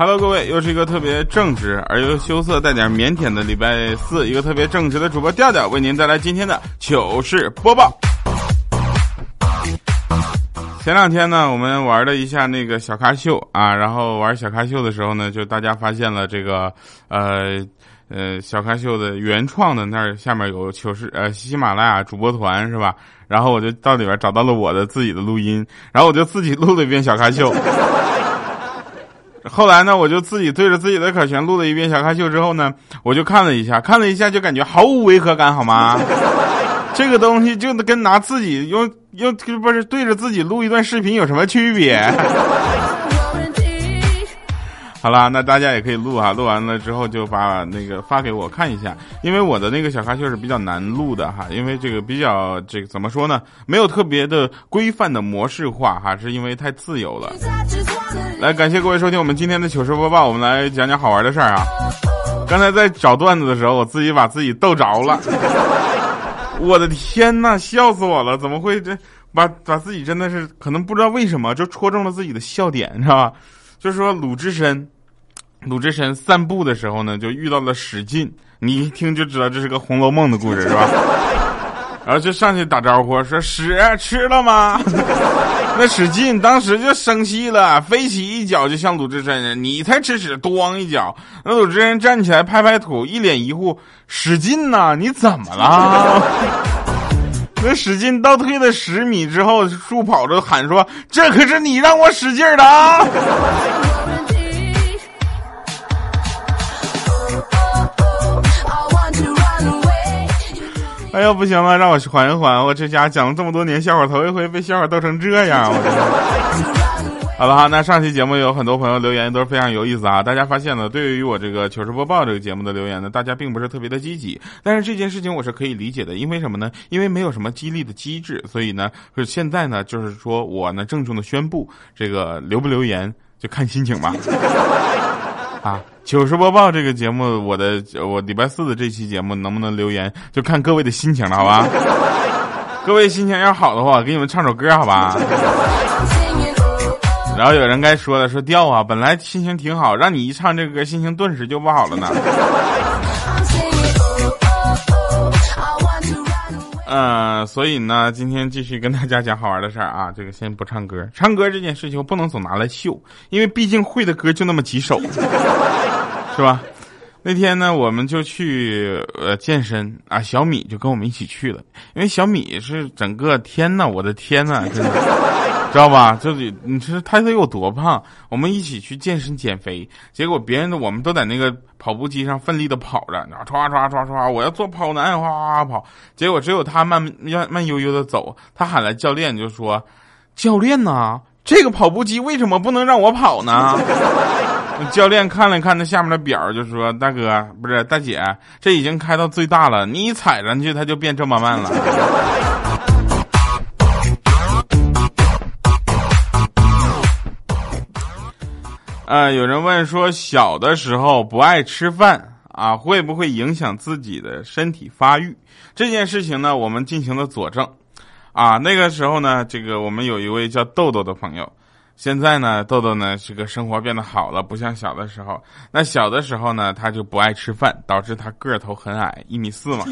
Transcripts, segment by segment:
Hello，各位，又是一个特别正直而又羞涩带点腼腆的礼拜四，一个特别正直的主播调调为您带来今天的糗事播报。前两天呢，我们玩了一下那个小咖秀啊，然后玩小咖秀的时候呢，就大家发现了这个呃呃小咖秀的原创的那儿下面有糗事呃喜马拉雅主播团是吧？然后我就到里边找到了我的自己的录音，然后我就自己录了一遍小咖秀。后来呢，我就自己对着自己的可全录了一遍小咖秀之后呢，我就看了一下，看了一下就感觉毫无违和感，好吗？这个东西就跟拿自己用用不是对着自己录一段视频有什么区别？好啦，那大家也可以录哈，录完了之后就把那个发给我看一下，因为我的那个小咖秀是比较难录的哈，因为这个比较这个怎么说呢，没有特别的规范的模式化哈，是因为太自由了。来，感谢各位收听我们今天的糗事播报，我们来讲讲好玩的事儿啊。刚才在找段子的时候，我自己把自己逗着了，我的天呐，笑死我了！怎么会这把把自己真的是可能不知道为什么就戳中了自己的笑点，是吧？就是说鲁智深，鲁智深散步的时候呢，就遇到了史进。你一听就知道这是个《红楼梦》的故事，是吧？然后就上去打招呼说：“屎吃了吗？” 那史进当时就生气了，飞起一脚就向鲁智深：“你才吃屎！”咣一脚。那鲁智深站起来拍拍土，一脸疑惑：“史进呐，你怎么了？” 那使劲倒退了十米之后，树跑着喊说：“这可是你让我使劲的啊！”哎呀，不行了，让我缓一缓。我这家讲了这么多年笑话，头一回被笑话逗成这样。我好了哈，那上期节目有很多朋友留言都是非常有意思啊。大家发现了，对于我这个糗事播报这个节目的留言呢，大家并不是特别的积极。但是这件事情我是可以理解的，因为什么呢？因为没有什么激励的机制，所以呢，是现在呢，就是说我呢郑重的宣布，这个留不留言就看心情吧。啊，糗事播报这个节目，我的我礼拜四的这期节目能不能留言，就看各位的心情了，好吧？各位心情要好的话，给你们唱首歌，好吧？然后有人该说了，说调啊，本来心情挺好，让你一唱这个歌，心情顿时就不好了呢。嗯，所以呢，今天继续跟大家讲好玩的事儿啊。这个先不唱歌，唱歌这件事情不能总拿来秀，因为毕竟会的歌就那么几首，是吧？那天呢，我们就去呃健身啊，小米就跟我们一起去了，因为小米是整个天呐，我的天呐，真的。知道吧？这里你说他得有多胖？我们一起去健身减肥，结果别人的我们都在那个跑步机上奋力的跑着，然后唰唰唰唰，我要做跑男，哗哗哗跑。结果只有他慢慢慢悠悠的走。他喊来教练就说：“教练呐，这个跑步机为什么不能让我跑呢？” 教练看了看那下面的表，就说：“大哥，不是大姐，这已经开到最大了，你一踩上去它就变这么慢了。”呃，有人问说，小的时候不爱吃饭啊，会不会影响自己的身体发育？这件事情呢，我们进行了佐证。啊，那个时候呢，这个我们有一位叫豆豆的朋友，现在呢，豆豆呢，这个生活变得好了，不像小的时候。那小的时候呢，他就不爱吃饭，导致他个头很矮，一米四嘛。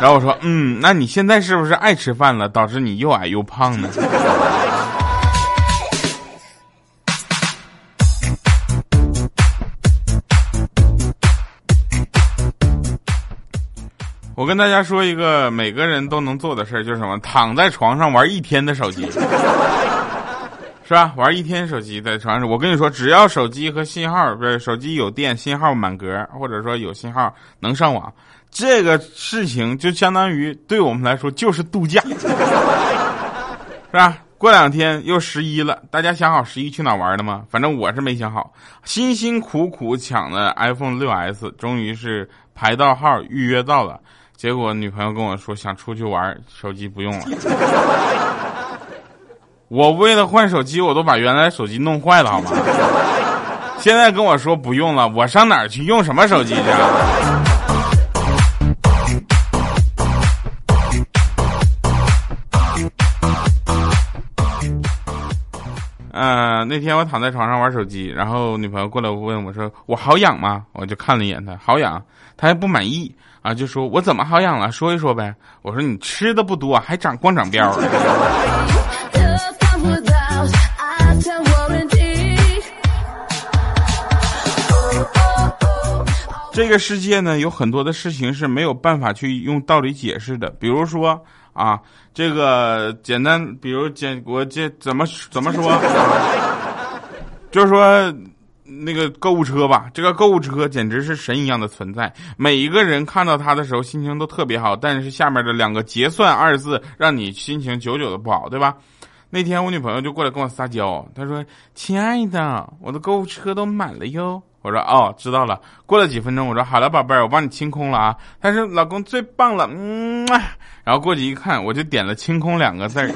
然后我说，嗯，那你现在是不是爱吃饭了，导致你又矮又胖呢？我跟大家说一个每个人都能做的事儿，就是什么？躺在床上玩一天的手机，是吧？玩一天手机在床上，我跟你说，只要手机和信号不是手机有电，信号满格，或者说有信号能上网，这个事情就相当于对我们来说就是度假，是吧？过两天又十一了，大家想好十一去哪玩了吗？反正我是没想好。辛辛苦苦抢的 iPhone 六 S，终于是排到号预约到了。结果女朋友跟我说想出去玩，手机不用了。我为了换手机，我都把原来手机弄坏了，好吗？现在跟我说不用了，我上哪儿去用什么手机去？嗯，那天我躺在床上玩手机，然后女朋友过来问我说：“我好养吗？”我就看了一眼她，好养，她还不满意啊，就说我怎么好养了？说一说呗。我说你吃的不多，还长光长膘。这个世界呢，有很多的事情是没有办法去用道理解释的，比如说。啊，这个简单，比如简我这怎么怎么说？就是说那个购物车吧，这个购物车简直是神一样的存在。每一个人看到它的时候，心情都特别好。但是下面的两个“结算”二字，让你心情久久的不好，对吧？那天我女朋友就过来跟我撒娇，她说：“亲爱的，我的购物车都满了哟。”我说：“哦，知道了。”过了几分钟，我说：“好了，宝贝儿，我帮你清空了啊。”她说：“老公最棒了，嗯。”然后过去一看，我就点了“清空”两个字儿。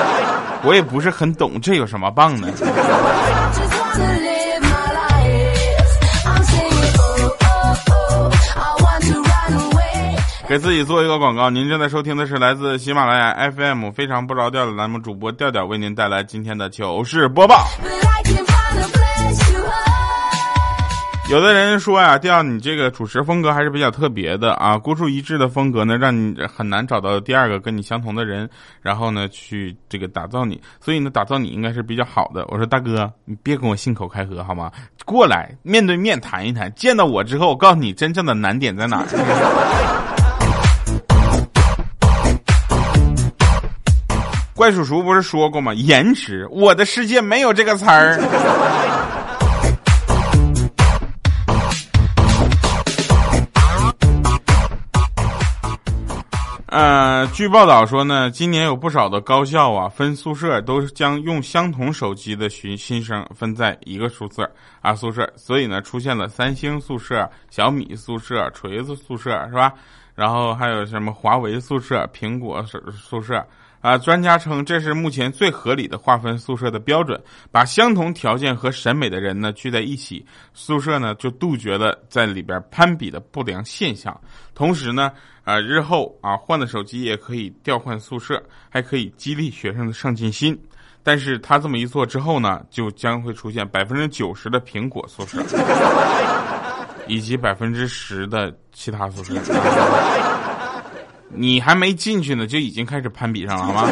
我也不是很懂，这有什么棒的？给自己做一个广告。您正在收听的是来自喜马拉雅 FM 非常不着调的栏目主播调调为您带来今天的糗事播报。有的人说呀，调你这个主持风格还是比较特别的啊，孤注一掷的风格呢，让你很难找到第二个跟你相同的人，然后呢去这个打造你，所以呢打造你应该是比较好的。我说大哥，你别跟我信口开河好吗？过来面对面谈一谈，见到我之后，我告诉你真正的难点在哪怪叔叔不是说过吗？颜值，我的世界没有这个词儿。呃，据报道说呢，今年有不少的高校啊，分宿舍都将用相同手机的学新生分在一个宿舍啊宿舍，所以呢，出现了三星宿舍、小米宿舍、锤子宿舍，是吧？然后还有什么华为宿舍、苹果宿舍。啊，专家称这是目前最合理的划分宿舍的标准，把相同条件和审美的人呢聚在一起，宿舍呢就杜绝了在里边攀比的不良现象。同时呢，啊，日后啊换的手机也可以调换宿舍，还可以激励学生的上进心。但是他这么一做之后呢，就将会出现百分之九十的苹果宿舍，以及百分之十的其他宿舍。你还没进去呢，就已经开始攀比上了，好吗？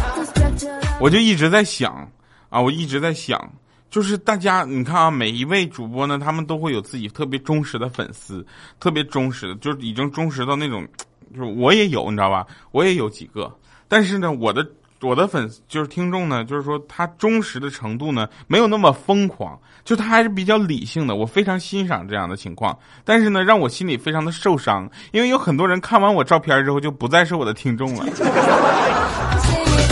我就一直在想啊，我一直在想，就是大家，你看啊，每一位主播呢，他们都会有自己特别忠实的粉丝，特别忠实的，就是已经忠实到那种，就是我也有，你知道吧？我也有几个，但是呢，我的。我的粉丝就是听众呢，就是说他忠实的程度呢没有那么疯狂，就他还是比较理性的，我非常欣赏这样的情况。但是呢，让我心里非常的受伤，因为有很多人看完我照片之后就不再是我的听众了。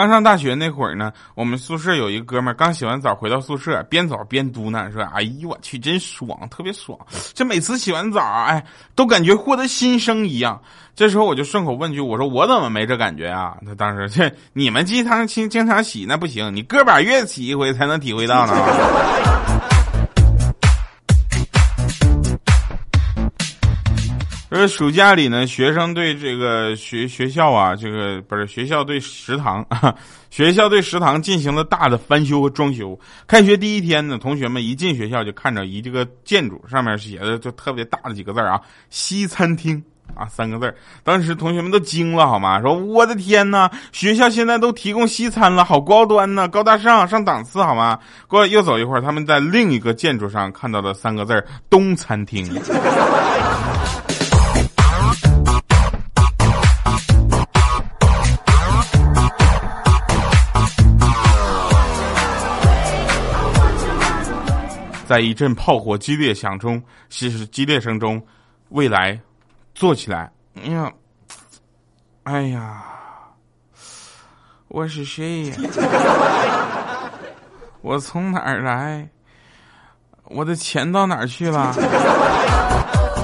刚上大学那会儿呢，我们宿舍有一个哥们儿，刚洗完澡回到宿舍，边澡边嘟囔说：“哎呦我去，真爽，特别爽！这每次洗完澡，哎，都感觉获得新生一样。”这时候我就顺口问句：“我说我怎么没这感觉啊？”他当时这你们经常经经常洗那不行，你个把月洗一回才能体会到呢。就是暑假里呢，学生对这个学学校啊，这个不是学校对食堂啊，学校对食堂进行了大的翻修和装修。开学第一天呢，同学们一进学校就看着一这个建筑上面写的就特别大的几个字啊，“西餐厅”啊三个字。当时同学们都惊了，好吗？说我的天呐，学校现在都提供西餐了，好高端呢，高大上，上档次，好吗？过又走一会儿，他们在另一个建筑上看到了三个字“东餐厅”。在一阵炮火激烈响中，激激烈声中，未来坐起来，哎呀，哎呀，我是谁呀？我从哪儿来？我的钱到哪儿去了？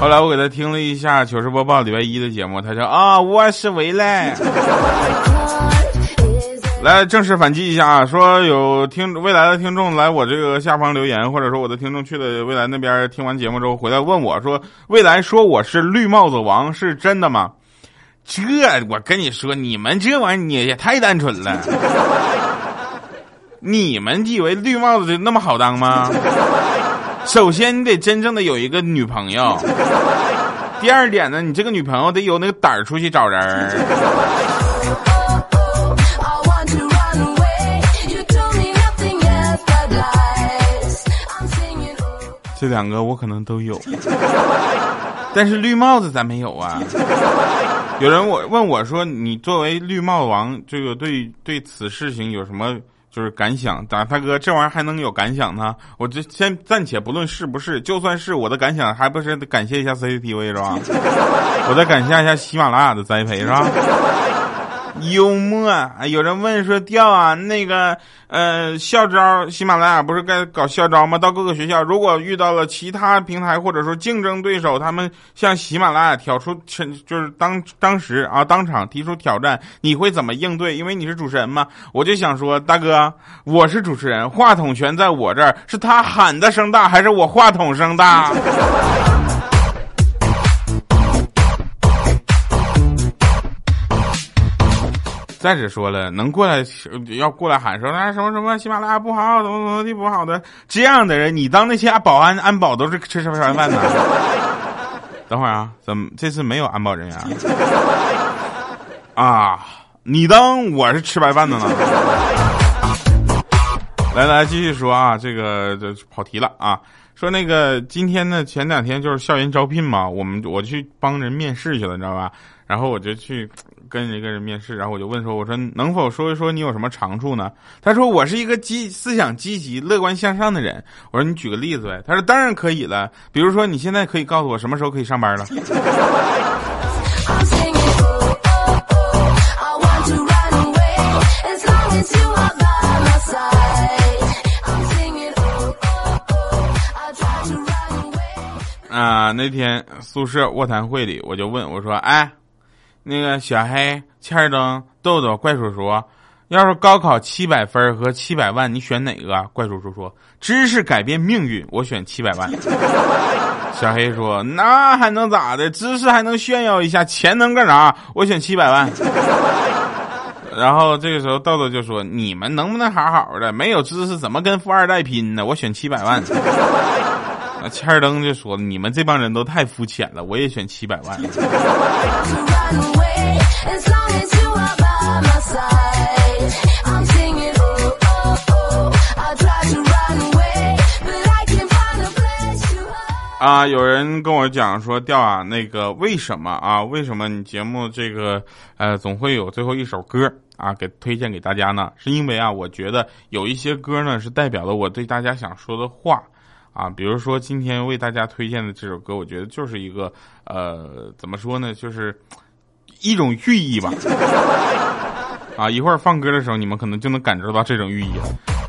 后来我给他听了一下糗事播报礼拜一的节目，他说啊，我是未来。来正式反击一下啊！说有听未来的听众来我这个下方留言，或者说我的听众去了未来那边听完节目之后回来问我说，未来说我是绿帽子王是真的吗？这我跟你说，你们这玩意儿你也太单纯了。你们以为绿帽子就那么好当吗？首先你得真正的有一个女朋友，第二点呢，你这个女朋友得有那个胆儿出去找人这两个我可能都有，但是绿帽子咱没有啊。有人我问我说：“你作为绿帽王，这个对对此事情有什么就是感想？”大大哥，这玩意儿还能有感想呢？我这先暂且不论是不是，就算是我的感想，还不是得感谢一下 CCTV 是吧？我再感谢一下喜马拉雅的栽培是吧？幽默，有人问说调啊，那个呃校招，喜马拉雅不是该搞校招吗？到各个学校，如果遇到了其他平台或者说竞争对手，他们向喜马拉雅挑出，就是当当时啊当场提出挑战，你会怎么应对？因为你是主持人嘛，我就想说，大哥，我是主持人，话筒权在我这儿，是他喊的声大，还是我话筒声大？再者说了，能过来要过来喊说啊什么什么喜马拉雅不好，怎么怎么地不好的这样的人，你当那些保安安保都是吃吃饭饭的。等会儿啊，怎么这次没有安保人员啊？你当我是吃白饭的呢？来来，继续说啊，这个这跑题了啊。说那个今天呢，前两天就是校园招聘嘛，我们我去帮人面试去了，你知道吧？然后我就去跟一个人面试，然后我就问说：“我说能否说一说你有什么长处呢？”他说：“我是一个积思想积极、乐观向上的人。”我说：“你举个例子呗。”他说：“当然可以了，比如说你现在可以告诉我什么时候可以上班了。”啊，那天宿舍卧谈会里，我就问我说：“哎，那个小黑、欠灯、豆豆、怪叔叔，要是高考七百分和七百万，你选哪个？”怪叔叔说：“知识改变命运，我选七百万。”小黑说：“那还能咋的？知识还能炫耀一下，钱能干啥？我选七百万。”然后这个时候豆豆就说：“你们能不能好好的？没有知识怎么跟富二代拼呢？我选七百万。”欠儿登就说：“你们这帮人都太肤浅了，我也选七百万。”啊，有人跟我讲说，调啊，那个为什么啊？为什么你节目这个呃总会有最后一首歌啊给推荐给大家呢？是因为啊，我觉得有一些歌呢是代表了我对大家想说的话。啊，比如说今天为大家推荐的这首歌，我觉得就是一个呃，怎么说呢，就是一种寓意吧。啊，一会儿放歌的时候，你们可能就能感受到这种寓意了。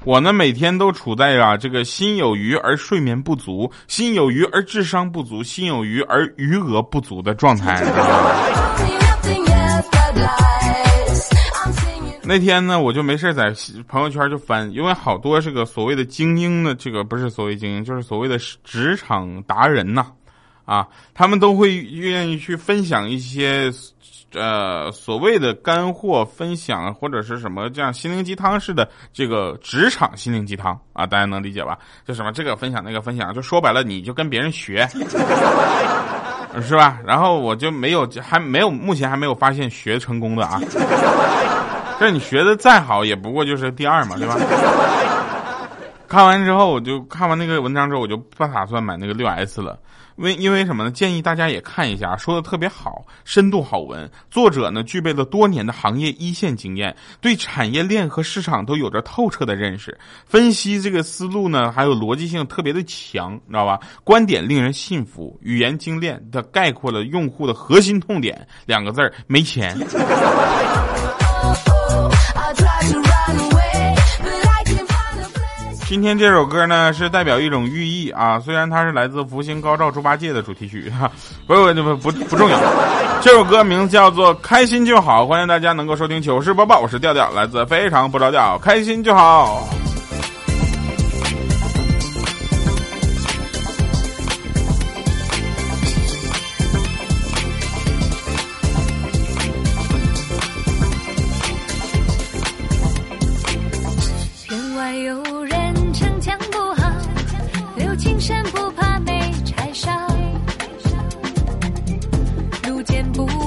我呢，每天都处在啊这个心有余而睡眠不足，心有余而智商不足，心有余而余额不足的状态。那天呢，我就没事在朋友圈就翻，因为好多这个所谓的精英的这个不是所谓精英，就是所谓的职场达人呐，啊，他们都会愿意去分享一些，呃，所谓的干货分享或者是什么这样心灵鸡汤式的这个职场心灵鸡汤啊，大家能理解吧？就什么这个分享那个分享，就说白了，你就跟别人学，是吧？然后我就没有还没有目前还没有发现学成功的啊。这你学的再好，也不过就是第二嘛，对吧？看完之后，我就看完那个文章之后，我就不打算买那个六 S 了。为因为什么呢？建议大家也看一下，说的特别好，深度好文。作者呢，具备了多年的行业一线经验，对产业链和市场都有着透彻的认识，分析这个思路呢，还有逻辑性特别的强，你知道吧？观点令人信服，语言精炼的概括了用户的核心痛点，两个字儿：没钱。今天这首歌呢，是代表一种寓意啊。虽然它是来自《福星高照猪八戒》的主题曲，哈，不不不不不重要。这首歌名字叫做《开心就好》，欢迎大家能够收听糗事播报。我是调调，来自非常不着调，开心就好。见不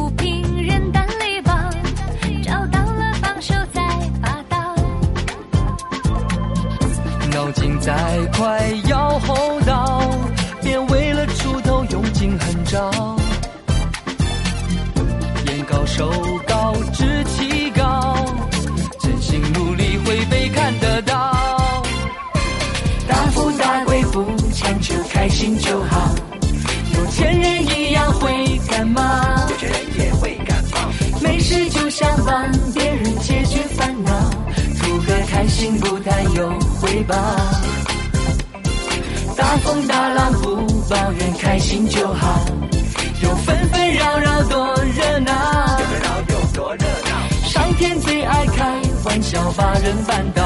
心不太有回报。大风大浪不抱怨，开心就好。有纷纷扰扰多热闹，有多热闹。上天最爱开玩笑，把人绊倒。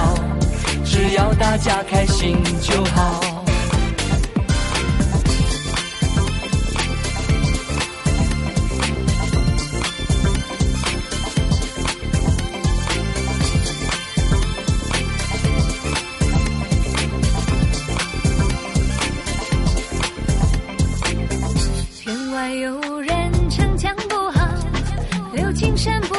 只要大家开心就好。有人逞强不好，留青山不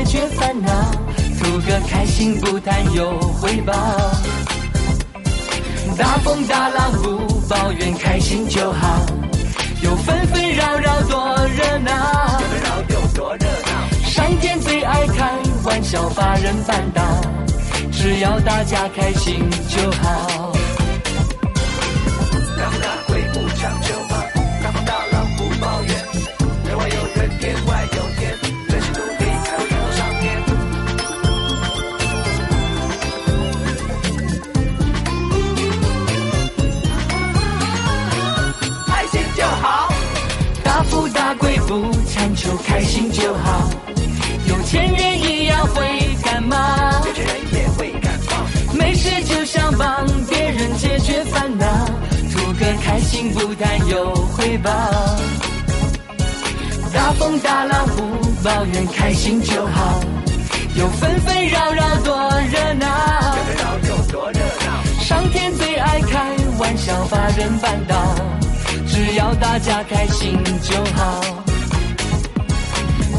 解决烦恼，图个开心不谈有回报。大风大浪不抱怨，开心就好。有纷纷扰扰多热闹，有多热闹。上天最爱开玩笑，把人绊倒。只要大家开心就好。大富大贵不强求不强求，开心就好。有钱人一样会感冒，有钱人也会感冒。没事就想帮别人解决烦恼，图个开心不谈有回报。大风大浪不抱怨，开心就好。有纷纷扰扰多热闹，有多热闹。上天最爱开玩笑，把人绊倒。只要大家开心就好。